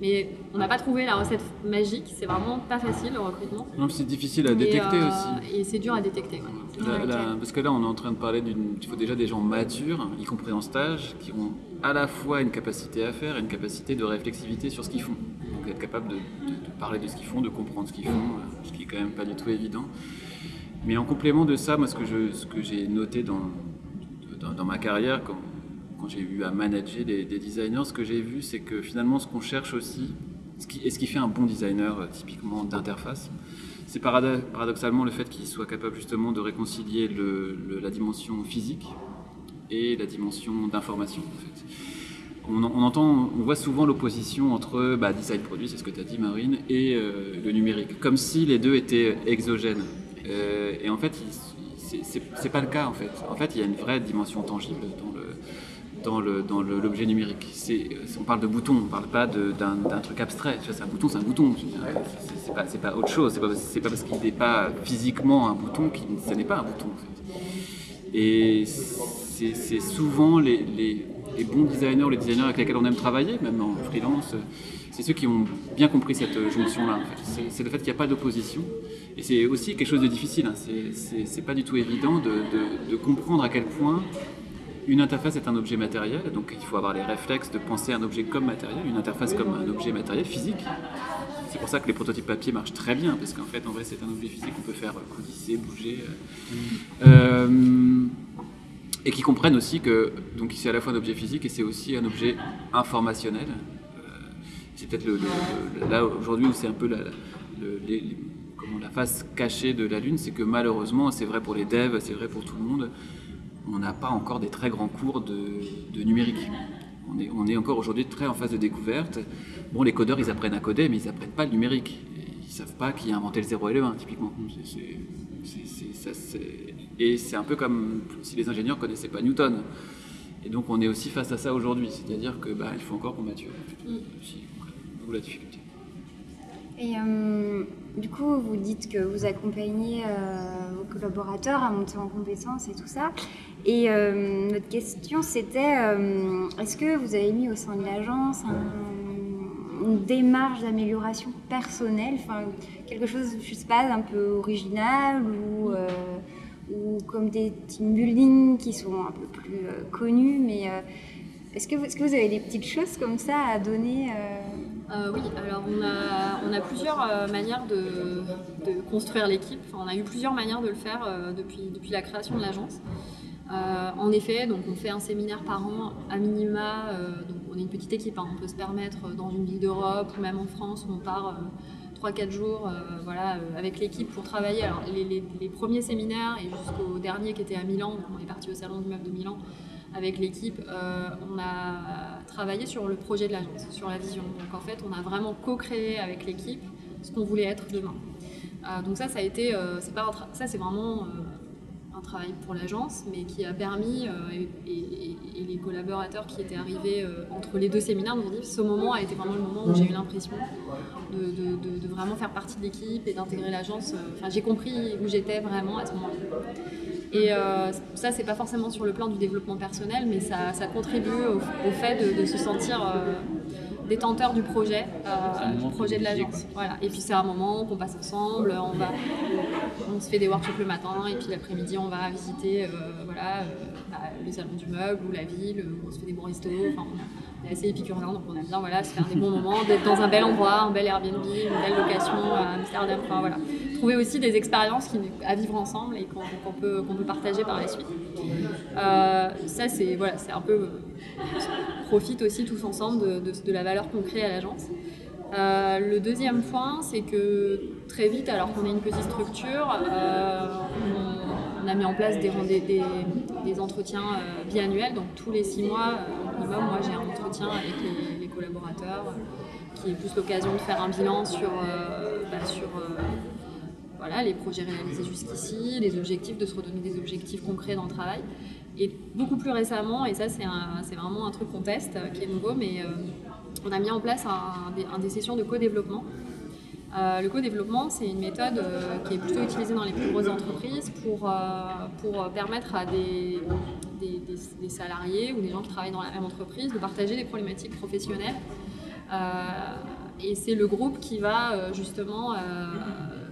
Mais on n'a pas trouvé la recette magique, c'est vraiment pas facile le recrutement. Non, c'est difficile à détecter euh, aussi. Et c'est dur à détecter. parce que là, on est en train de parler d'une. Il faut déjà des gens matures, y compris en stage, qui ont à la fois une capacité à faire et une capacité de réflexivité sur ce qu'ils font. Donc être capable de, parler de ce qu'ils font, de comprendre ce qu'ils font, euh, ce qui est quand même pas du tout évident. Mais en complément de ça, moi, ce que j'ai noté dans, ma carrière, quand, quand j'ai eu à manager des, designers, ce que j'ai vu, c'est que finalement, ce qu'on cherche aussi, ce qui, et ce qui fait un bon designer euh, typiquement d'interface, c'est paradoxalement le fait qu'il soit capable justement de réconcilier la dimension physique et la dimension d'information. On, entend, on voit souvent l'opposition entre bah, design produit, c'est ce que tu as dit Marine, et euh, le numérique, comme si les deux étaient exogènes. Euh, et en fait, c'est pas le cas en fait. En fait, il y a une vraie dimension tangible dans le dans l'objet numérique. On parle de bouton, on ne parle pas d'un truc abstrait. C'est un bouton, c'est un bouton. C'est pas, pas autre chose. C'est pas, pas parce qu'il n'est pas physiquement un bouton que ce n'est pas un bouton. Et c'est souvent les, les, bons designers, les designers avec lesquels on aime travailler, même en freelance, c'est ceux qui ont bien compris cette jonction-là. C'est le fait qu'il n'y a pas d'opposition. Et c'est aussi quelque chose de difficile. Hein. C'est pas du tout évident de, de, comprendre à quel point une interface est un objet matériel. Donc il faut avoir les réflexes de penser un objet comme matériel, une interface comme un objet matériel physique. C'est pour ça que les prototypes papier marchent très bien, parce qu'en fait, en vrai, c'est un objet physique qu'on peut faire coulisser, bouger. Euh, euh, et qui comprennent aussi que donc c'est à la fois un objet physique et c'est aussi un objet informationnel. Euh, c'est peut-être là aujourd'hui où c'est un peu la, face cachée de la Lune, c'est que malheureusement, c'est vrai pour les devs, c'est vrai pour tout le monde, on n'a pas encore des très grands cours de, numérique. On est, encore aujourd'hui très en phase de découverte. Bon, les codeurs, ils apprennent à coder, mais ils n'apprennent pas le numérique. Ils ne savent pas qui a inventé le 0 et le 1, typiquement. ça, et c'est un peu comme si les ingénieurs ne connaissaient pas Newton. Et donc on est aussi face à ça aujourd'hui, c'est-à-dire que bah, il faut encore qu'on mature. Mm. la difficulté. Et euh, du coup, vous dites que vous accompagnez euh, vos collaborateurs à monter en compétences et tout ça. Et euh, notre question, c'était est-ce que vous avez mis au sein de l'agence une démarche d'amélioration personnelle, enfin quelque chose, je sais pas, un peu original ou ou comme des team building qui sont un peu plus euh, connus. Mais euh, est-ce que, vous, avez des petites choses comme ça à donner euh? oui, alors on a, plusieurs manières de, construire l'équipe. Enfin, on a eu plusieurs manières de le faire depuis, depuis la création de l'agence. en effet, donc on fait un séminaire par an à minima. donc on est une petite équipe, hein. on peut se permettre dans une ville d'Europe ou même en France où on part 3-4 jours euh, voilà, euh, avec l'équipe pour travailler. Alors, les, premiers séminaires et jusqu'au dernier qui était à Milan, on est parti au Salon du Meuf de Milan avec l'équipe, euh, on a travaillé sur le projet de l'agence, sur la vision. Donc en fait, on a vraiment co-créé avec l'équipe ce qu'on voulait être demain. donc ça, ça a été, c'est pas ça, c'est vraiment un travail pour l'agence, mais qui a permis, et, les collaborateurs qui étaient arrivés entre les deux séminaires nous ont dit ce moment a été vraiment le moment où j'ai eu l'impression de, vraiment faire partie de l'équipe et d'intégrer l'agence. Euh, enfin, j'ai compris où j'étais vraiment à ce moment-là. Et euh, ça, c'est pas forcément sur le plan du développement personnel, mais ça, contribue au, fait de, se sentir euh, détenteur du projet, du projet de l'agence. Voilà. Et puis c'est un moment qu'on passe ensemble, on, va, on se fait des workshops le matin, et puis l'après-midi, on va visiter voilà, bah, le salon du meuble ou la ville, on se fait des bons restos. Enfin, assez épicurien, donc on aime bien voilà, se faire des bons moments, d'être dans un bel endroit, un bel Airbnb, une belle location à Amsterdam, enfin voilà. Trouver aussi des expériences qui, à vivre ensemble et qu'on peut, peut partager par la suite. Euh, ça, c'est voilà, un peu. On profite aussi tous ensemble de, la valeur qu'on crée à l'agence. Euh, le deuxième point, c'est que très vite, alors qu'on est une petite structure, euh, on, a mis en place des, des, entretiens biannuels, donc tous les six mois, moi, j'ai un entretien avec les, collaborateurs qui est plus l'occasion de faire un bilan sur, euh, bah, euh, les projets réalisés jusqu'ici, les objectifs, de se redonner des objectifs concrets dans le travail. Et beaucoup plus récemment, et ça c'est vraiment un truc qu'on teste, qui est nouveau, mais euh, on a mis en place un, des sessions de co-développement. le co-développement, c'est une méthode qui est plutôt utilisée dans les plus grosses entreprises pour, permettre à des, salariés ou des gens qui travaillent dans la même entreprise, de partager des problématiques professionnelles. Euh, et c'est le groupe qui va euh, justement euh,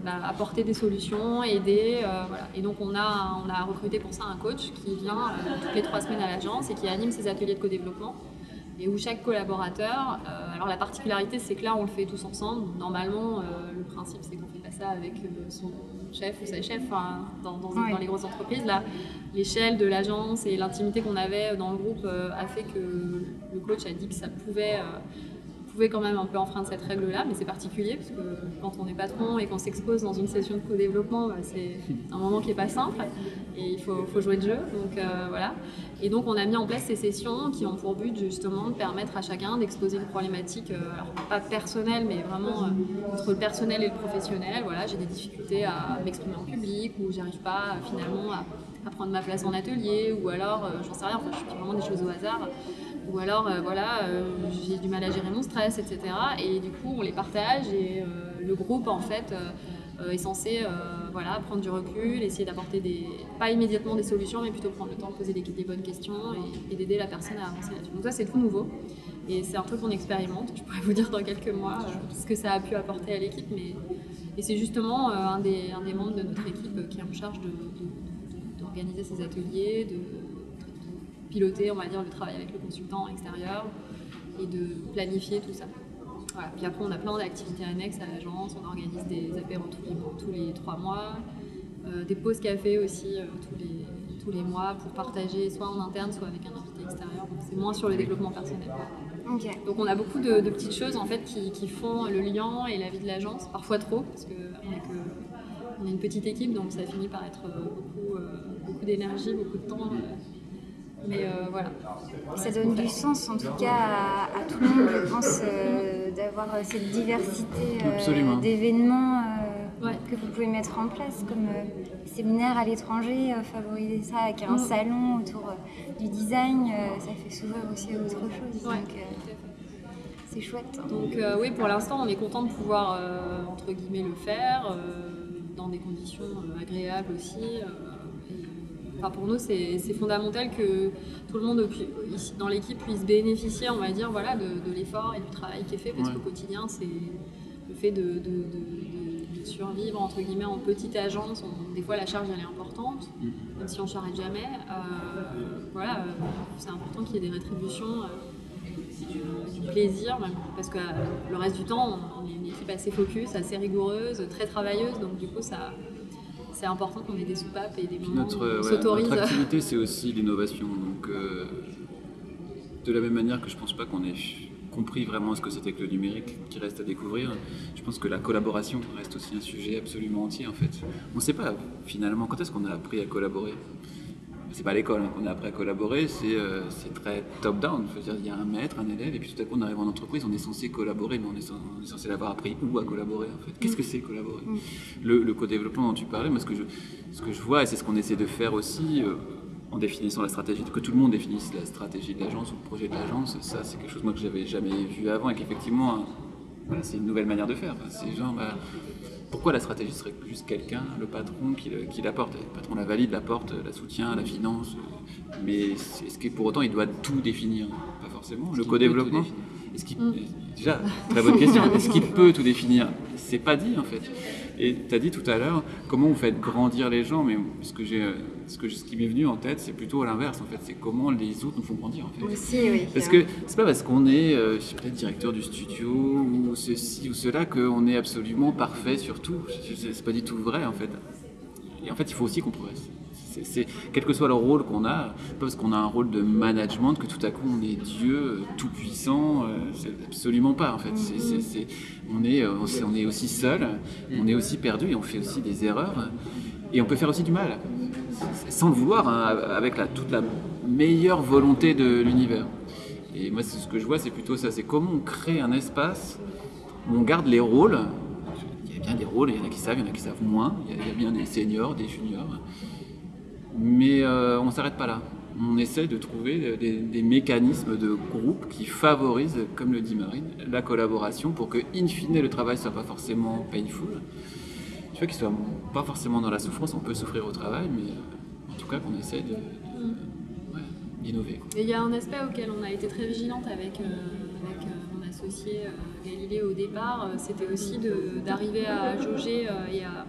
bah, apporter des solutions, aider. voilà. Et donc on a, on a recruté pour ça un coach qui vient toutes les trois semaines à l'agence et qui anime ses ateliers de co-développement. et où chaque collaborateur, alors la particularité c'est que là on le fait tous ensemble. Normalement, le principe c'est qu'on fait pas ça avec son chef ou sa chef dans, dans, dans, les grosses entreprises. Là, l'échelle de l'agence et l'intimité qu'on avait dans le groupe a fait que le coach a dit que ça pouvait pouvait quand même un peu enfreindre cette règle-là, mais c'est particulier parce que quand on est patron et qu'on s'expose dans une session de co-développement, bah, c'est un moment qui n'est pas simple et il faut, jouer le jeu. Donc euh, voilà. Et donc on a mis en place ces sessions qui ont pour but justement de permettre à chacun d'exposer une problématique, euh, alors pas personnelle, mais vraiment euh, entre le personnel et le professionnel. Voilà, j'ai des difficultés à m'exprimer en public ou j'arrive pas finalement à, prendre ma place en atelier ou alors j'en sais rien. Enfin, je fais vraiment des choses au hasard ou alors euh, voilà euh, j'ai du mal à gérer mon stress etc et du coup on les partage et euh, le groupe en fait est censé voilà prendre du recul essayer d'apporter des pas immédiatement des solutions mais plutôt prendre le temps de poser des, bonnes questions et, d'aider la personne à avancer là-dessus. Donc ça c'est tout nouveau. Et c'est un truc qu'on expérimente. Je pourrais vous dire dans quelques mois ce que ça a pu apporter à l'équipe et c'est justement un des, membres de notre équipe qui est en charge d'organiser ces ateliers piloter, on va dire, le travail avec le consultant extérieur et de planifier tout ça. Puis après, on a plein d'activités annexes à l'agence. On organise des apéros tous les, tous les trois mois, euh, des pauses café aussi euh, tous, les, tous les mois pour partager soit en interne, soit avec un invité extérieur. c'est moins sur le développement personnel. Donc on a beaucoup de, petites choses en fait qui, font le lien et la vie de l'agence, parfois trop, parce qu'on est, on est une petite équipe, donc ça finit par être euh, beaucoup, beaucoup d'énergie, beaucoup de temps mais euh, voilà. Ça donne du sens en tout cas à, tout le monde, je pense, euh, d'avoir euh, cette diversité d'événements que vous pouvez mettre en place, comme séminaires à l'étranger, favoriser ça avec un mm. salon autour du design, ça fait s'ouvrir aussi à autre chose. Donc, c'est chouette. Donc oui, pour l'instant, on est content de pouvoir, entre guillemets, le faire dans des conditions agréables aussi pour nous, c'est fondamental que tout le monde ici, dans l'équipe puisse bénéficier, on va dire, voilà, de, l'effort et du travail qui est fait, parce qu'au quotidien, c'est le fait de, survivre entre guillemets en petite agence. des fois, la charge elle est importante, mm. même si on s'arrête jamais. Euh, voilà, euh, c'est important qu'il y ait des rétributions. Euh, du, plaisir, parce que le reste du temps, on est une équipe assez focus, assez rigoureuse, très travailleuse, donc du coup, ça, c'est important qu'on ait des soupapes et des moments notre, où Notre activité, c'est aussi l'innovation. Donc, euh, de la même manière que je pense pas qu'on ait compris vraiment ce que c'était que le numérique qui reste à découvrir, je pense que la collaboration reste aussi un sujet absolument entier en fait. On ne sait pas finalement quand est-ce qu'on a appris à collaborer? C'est pas l'école hein, qu'on a appris à collaborer, euh, c'est très top-down. Il y a un maître, un élève, et puis tout à coup on arrive en entreprise, on est censé collaborer, mais on est, censé l'avoir appris où à collaborer en fait. Qu'est-ce que c'est collaborer? Mm. Le, co-développement dont tu parlais, moi ce que je, ce que je vois, et c'est ce qu'on essaie de faire aussi, euh, en définissant la stratégie, que tout le monde définisse la stratégie de l'agence ou le projet de l'agence, ça c'est quelque chose moi, que j'avais jamais vu avant et qu'effectivement, c'est une nouvelle manière de faire. C'est genre, bah, pourquoi la stratégie serait juste quelqu'un, le patron, qui, l'apporte? Le patron la valide, l'apporte, la soutient, la finance. Mais est-ce que pour autant il doit tout définir? Pas forcément. Le co-développement est-ce qu'il, mm. Déjà, très bonne question. Est-ce qu'il peut tout définir? C'est pas dit en fait. Et tu as dit tout à l'heure comment vous faites grandir les gens, mais ce, que ce, que, ce qui m'est venu en tête, c'est plutôt à l'inverse en fait. C'est comment les autres nous font grandir en fait. Aussi, oui. Parce que c'est pas parce qu'on est, euh, directeur du studio ou ceci ou cela qu'on est absolument parfait sur tout. C'est pas du tout vrai en fait. Et en fait, il faut aussi qu'on progresse c'est, quel que soit le rôle qu'on a, pas parce qu'on a un rôle de management que tout à coup on est Dieu euh, tout puissant, euh, absolument pas en fait. on, est, euh, on est aussi seul, on est aussi perdu et on fait aussi des erreurs et on peut faire aussi du mal, sans le vouloir, hein, avec la, toute la meilleure volonté de l'univers. Et moi, ce que je vois, c'est plutôt ça, c'est comment on crée un espace où on garde les rôles. Il y a bien des rôles, il y en a qui savent, il y en a qui savent moins. Il y a bien des seniors, des juniors. Mais euh, on ne s'arrête pas là. On essaie de trouver des, mécanismes de groupe qui favorisent, comme le dit Marine, la collaboration pour que, in fine, le travail ne soit pas forcément painful. Tu vois, qu'il soit pas forcément dans la souffrance. On peut souffrir au travail, mais euh, en tout cas qu'on essaie d'innover. Et il y a un aspect auquel on a été très vigilante avec, euh, mon associé Galilée au départ, c'était aussi d'arriver à jauger et à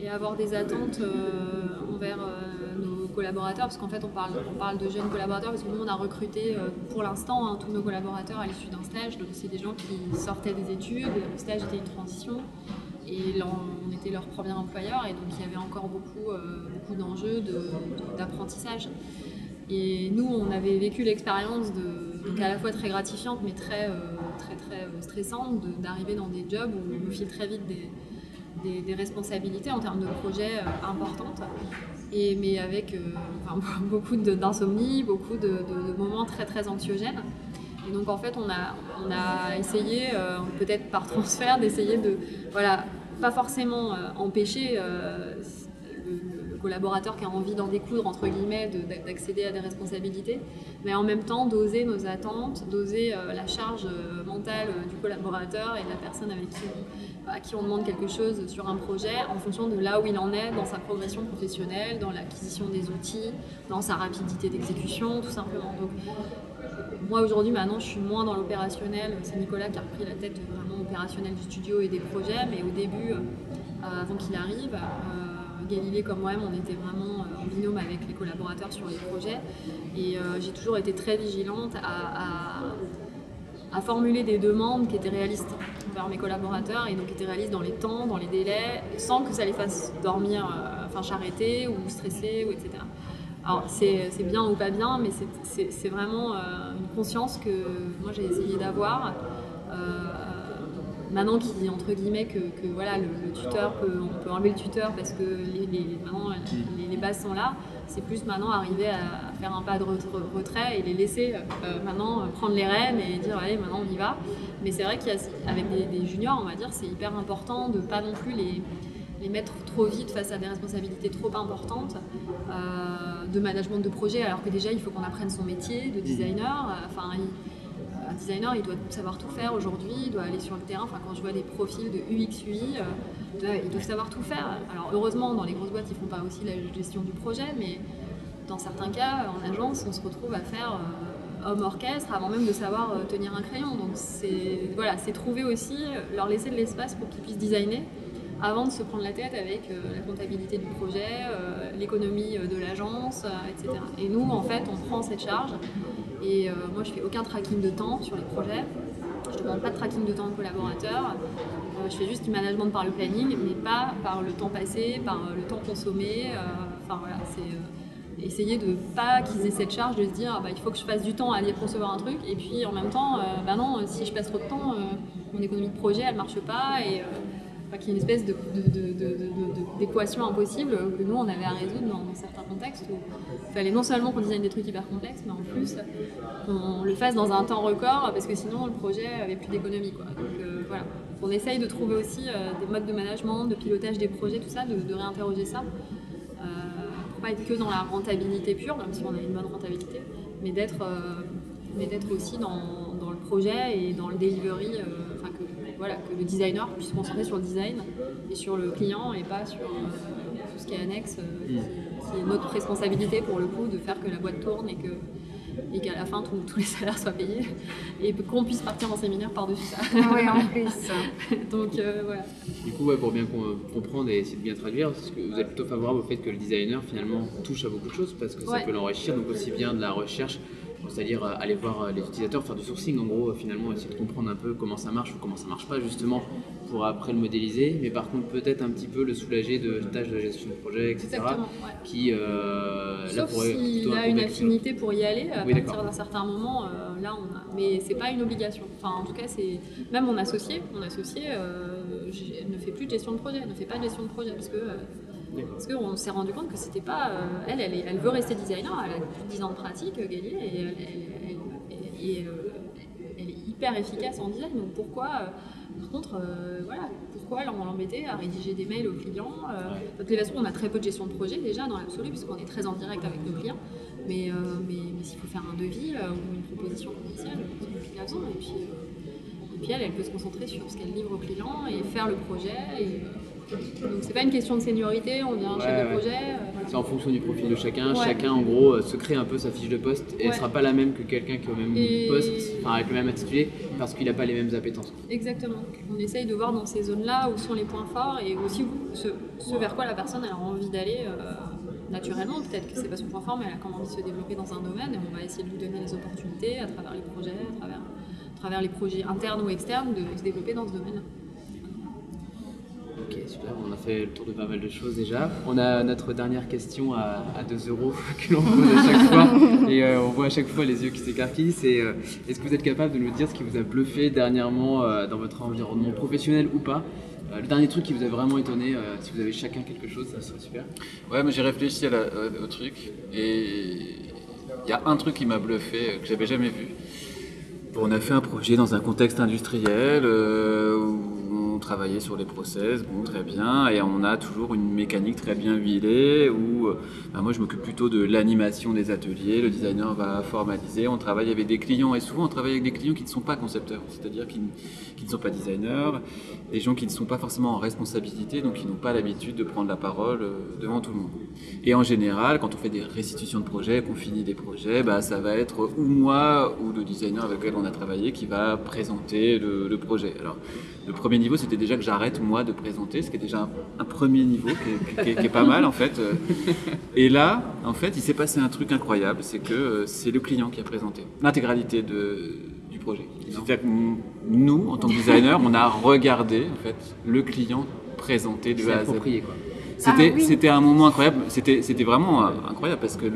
et avoir des attentes euh, envers euh, nos collaborateurs, parce qu'en fait on parle, on parle de jeunes collaborateurs, parce que nous on a recruté pour l'instant hein, tous nos collaborateurs à l'issue d'un stage, donc c'est des gens qui sortaient des études, le stage était une transition, et on était leur premier employeur, et donc il y avait encore beaucoup, beaucoup d'enjeux d'apprentissage. Et nous, on avait vécu l'expérience de, à la fois très gratifiante, mais très, très, très stressante d'arriver dans des jobs où on nous file très vite des, des, responsabilités en termes de projets euh, importantes, mais avec euh, beaucoup d'insomnie, beaucoup de, moments très très anxiogènes. Et donc en fait, on a, on essayé, euh, peut-être par transfert, d'essayer de, voilà, pas forcément empêcher le, collaborateur qui a envie d'en découdre, entre guillemets, d'accéder à des responsabilités, mais en même temps d'oser nos attentes, d'oser la charge mentale du collaborateur et de la personne avec qui à qui on demande quelque chose sur un projet en fonction de là où il en est dans sa progression professionnelle, dans l'acquisition des outils, dans sa rapidité d'exécution, tout simplement. Donc, moi aujourd'hui, maintenant, je suis moins dans l'opérationnel. C'est Nicolas qui a repris la tête vraiment opérationnelle du studio et des projets, mais au début, euh, avant qu'il arrive, euh, Galilée comme moi-même, on était vraiment euh, en binôme avec les collaborateurs sur les projets. Et j'ai toujours été très vigilante à formuler des demandes qui étaient réalistes envers mes collaborateurs et donc qui étaient réalistes dans les temps, dans les délais, sans que ça les fasse dormir, euh, enfin charreter ou stresser, ou etc. Alors c'est bien ou pas bien, mais c'est vraiment euh, une conscience que moi j'ai essayé d'avoir. Euh, maintenant qui entre guillemets que, voilà le, tuteur peut, on peut enlever le tuteur parce que les, les, bases sont là c'est plus maintenant arriver à, faire un pas de retrait et les laisser euh, maintenant prendre les rênes et dire allez maintenant on y va. Mais c'est vrai qu'avec des, des, juniors on va dire c'est hyper important de pas non plus les, les mettre trop vite face à des responsabilités trop importantes euh, de management de projet alors que déjà il faut qu'on apprenne son métier de designer. Enfin un designer, il doit savoir tout faire aujourd'hui, il doit aller sur le terrain. Enfin, quand je vois des profils de UX, UI, euh, ils doivent savoir tout faire. Alors, heureusement, dans les grosses boîtes, ils font pas aussi la gestion du projet, mais dans certains cas, en agence, on se retrouve à faire euh, homme orchestre avant même de savoir euh, tenir un crayon. Donc, c'est voilà, c'est trouver aussi, leur laisser de l'espace pour qu'ils puissent designer avant de se prendre la tête avec la comptabilité du projet, l'économie de l'agence, etc. Et nous, en fait, on prend cette charge et euh, moi, je fais aucun tracking de temps sur les projets. Je ne demande pas de tracking de temps aux collaborateurs. Euh, je fais juste du management par le planning, mais pas par le temps passé, par euh, le temps consommé. Enfin voilà, c'est essayer de pas qu'ils aient cette charge de se dire bah, il faut que je passe du temps à aller concevoir un truc et puis en même temps bah non si je passe trop de temps mon économie de projet elle marche pas et qu'il y ait une espèce d'équation impossible que nous on avait à résoudre dans, certains contextes où il fallait non seulement qu'on design des trucs hyper complexes, mais en plus qu'on le fasse dans un temps record parce que sinon le projet avait plus d'économie. Donc euh, voilà, on essaye de trouver aussi euh, des modes de management, de pilotage des projets, tout ça, de, réinterroger ça. Euh, pour pas être que dans la rentabilité pure, même si on a une bonne rentabilité, mais d'être aussi dans, dans, le projet et dans le delivery voilà, que le designer puisse se concentrer sur le design et sur le client et pas sur euh, tout ce qui est annexe, euh, mm. qui, est notre responsabilité pour le coup de faire que la boîte tourne et que et qu'à la fin tous les salaires soient payés et qu'on puisse partir en séminaire par-dessus ça. Ah oui, en plus. Donc euh, voilà. Du coup, ouais, pour bien comprendre et essayer de bien traduire, parce que vous êtes plutôt favorable au fait que le designer finalement touche à beaucoup de choses parce que ça peut l'enrichir, donc aussi bien de la recherche c'est-à-dire euh, aller voir euh, les utilisateurs, faire du sourcing en gros, finalement essayer de comprendre un peu comment ça marche ou comment ça marche pas justement pour après le modéliser, mais par contre peut-être un petit peu le soulager de tâches de gestion de projet, etc. Qui euh, Sauf s'il a une affinité pour y aller à partir d'un certain moment, là on a... mais c'est pas une obligation. Enfin en tout cas c'est même mon associé, mon associé ne fait plus de gestion de projet, ne fait pas de gestion de projet parce que parce qu'on s'est rendu compte que c'était pas. Euh, elle, elle, veut rester designer, elle a plus de 10 ans de pratique, euh, et elle, elle, est hyper efficace en design. Donc pourquoi. Par contre, euh, voilà, pourquoi l'embêter à rédiger des mails aux clients toute façon, on a très peu de gestion de projet déjà dans l'absolu, puisqu'on est très en direct avec nos clients. Mais, mais, s'il faut faire un devis ou une proposition commerciale, c'est compliqué à Et puis, et puis elle, elle peut se concentrer sur ce qu'elle livre aux clients et faire le projet. Et, donc c'est pas une question de seniorité, on vient un chef de projet. Euh, c'est en fonction du profil de chacun. Chacun en gros euh, se crée un peu sa fiche de poste et elle sera pas la même que quelqu'un qui est au même poste, enfin avec le même intitulé, parce qu'il n'a pas les mêmes appétences. Exactement. On essaye de voir dans ces zones-là où sont les points forts et aussi ce, vers quoi la personne a envie d'aller. Euh, naturellement. Peut-être que c'est pas son point fort, mais elle a quand même envie de se développer dans un domaine et on va essayer de lui donner les opportunités à travers les projets, à travers, à travers les projets internes ou externes de se développer dans ce domaine. Super, on a fait le tour de pas mal de choses déjà. On a notre dernière question à, 2 euros que l'on pose à chaque fois et euh, on voit à chaque fois les yeux qui s'écarquillent. C'est euh, est-ce que vous êtes capable de nous dire ce qui vous a bluffé dernièrement euh, dans votre environnement professionnel ou pas? Le dernier truc qui vous a vraiment étonné, si vous avez chacun quelque chose, ça serait super. Ouais, mais j'ai réfléchi au truc et il y a un truc qui m'a bluffé que j'avais jamais vu. On a fait un projet dans un contexte industriel où travailler sur les process, très bien, et on a toujours une mécanique très bien huilée où euh, bah, moi je m'occupe plutôt de l'animation des ateliers, le designer va formaliser, on travaille avec des clients. Et souvent on travaille avec des clients qui ne sont pas concepteurs, c'est-à-dire qui, ne sont pas designers, des gens qui ne sont pas forcément en responsabilité, donc qui n'ont pas l'habitude de prendre la parole euh, devant tout le monde. Et en général, quand on fait des restitutions de projets, qu'on finit des projets, bah, ça va être ou moi ou le designer avec lequel on a travaillé qui va présenter le, le projet. Alors, le premier niveau, c'était déjà que j'arrête moi de présenter, ce qui est déjà un, premier niveau qui est, pas mal en fait. Et là, en fait, il s'est passé un truc incroyable, c'est que euh, c'est le client qui a présenté l'intégralité du projet. C'est-à-dire que nous, en tant que designer, on a regardé en fait le client présenter de A à Z. C'était, ah c'était un moment incroyable. C'était, c'était vraiment euh, incroyable parce que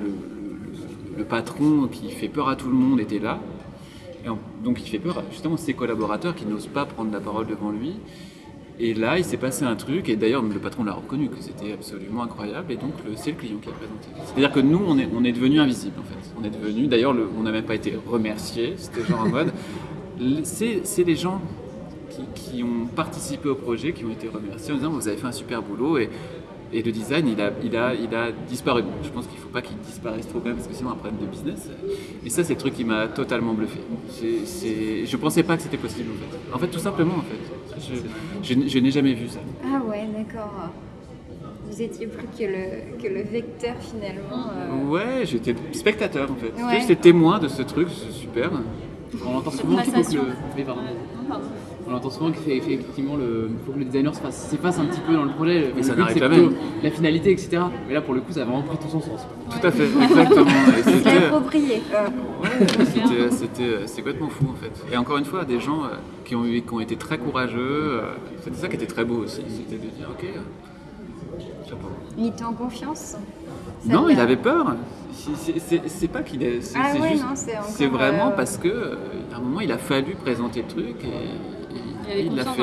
le patron qui fait peur à tout le monde était là donc il fait peur justement ses collaborateurs qui n'osent pas prendre la parole devant lui. Et là, il s'est passé un truc, et d'ailleurs le patron l'a reconnu, que c'était absolument incroyable, et donc c'est le client qui a présenté. C'est-à-dire que nous, on est, on est devenu invisible en fait. On est devenu, d'ailleurs, on n'a même pas été remercié, c'était genre en mode. C'est les gens qui, ont participé au projet qui ont été remerciés en disant vous avez fait un super boulot, et le design, il a, il a, il a disparu. Je pense qu'il ne faut pas qu'il disparaisse trop même, parce que sinon, un problème de business. Et ça, c'est le truc qui m'a totalement bluffé. Je ne pensais pas que c'était possible, en fait. En fait, tout simplement, en fait. Je, je, n'ai jamais vu ça. Ah ouais, d'accord. Vous étiez plus que le, que le vecteur, finalement. Euh. Ouais, j'étais spectateur, en fait. J'étais témoin de ce truc, c'est super. On entend souvent que le... Oui, pardon on entend souvent qu'effectivement il faut que le designer s'efface un petit peu dans le projet. Mais ça n'arrive jamais. La finalité, etc. Mais là, pour le coup, ça a vraiment pris tout son sens. Tout à fait, exactement. C'est approprié. Ouais, c'était complètement fou en fait. Et encore une fois, des gens euh, qui ont, eu, qui ont été très courageux. Euh, c'était ça qui était très beau aussi. C'était de dire, ok, euh, Il était en confiance Non, il avait peur. C'est pas qu'il est. C'est ah C'est vraiment parce que à un moment, il a fallu présenter le truc et il l'a fait.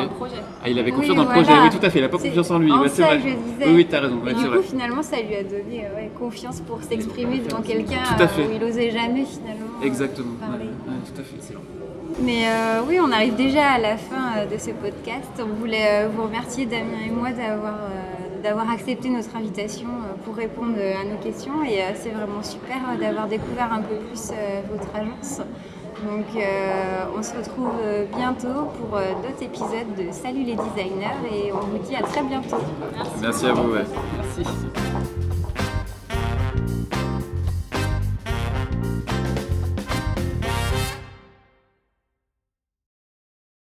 Ah, il avait confiance dans le projet, oui, tout à fait. Il n'a pas confiance en lui. En c'est vrai. Je disais. Oui, oui, as raison. Et du coup, finalement, ça lui a donné confiance pour s'exprimer devant quelqu'un où il n'osait jamais finalement. Exactement. tout à fait. Excellent. Mais euh, oui, on arrive déjà à la fin euh, de ce podcast. On voulait euh, vous remercier, Damien et moi, d'avoir d'avoir accepté notre invitation pour répondre à nos questions. Et c'est vraiment super d'avoir découvert un peu plus votre agence. Donc euh, on se retrouve euh, bientôt pour euh, d'autres épisodes de Salut les designers et on vous dit à très bientôt. Merci, Merci à vous. Merci.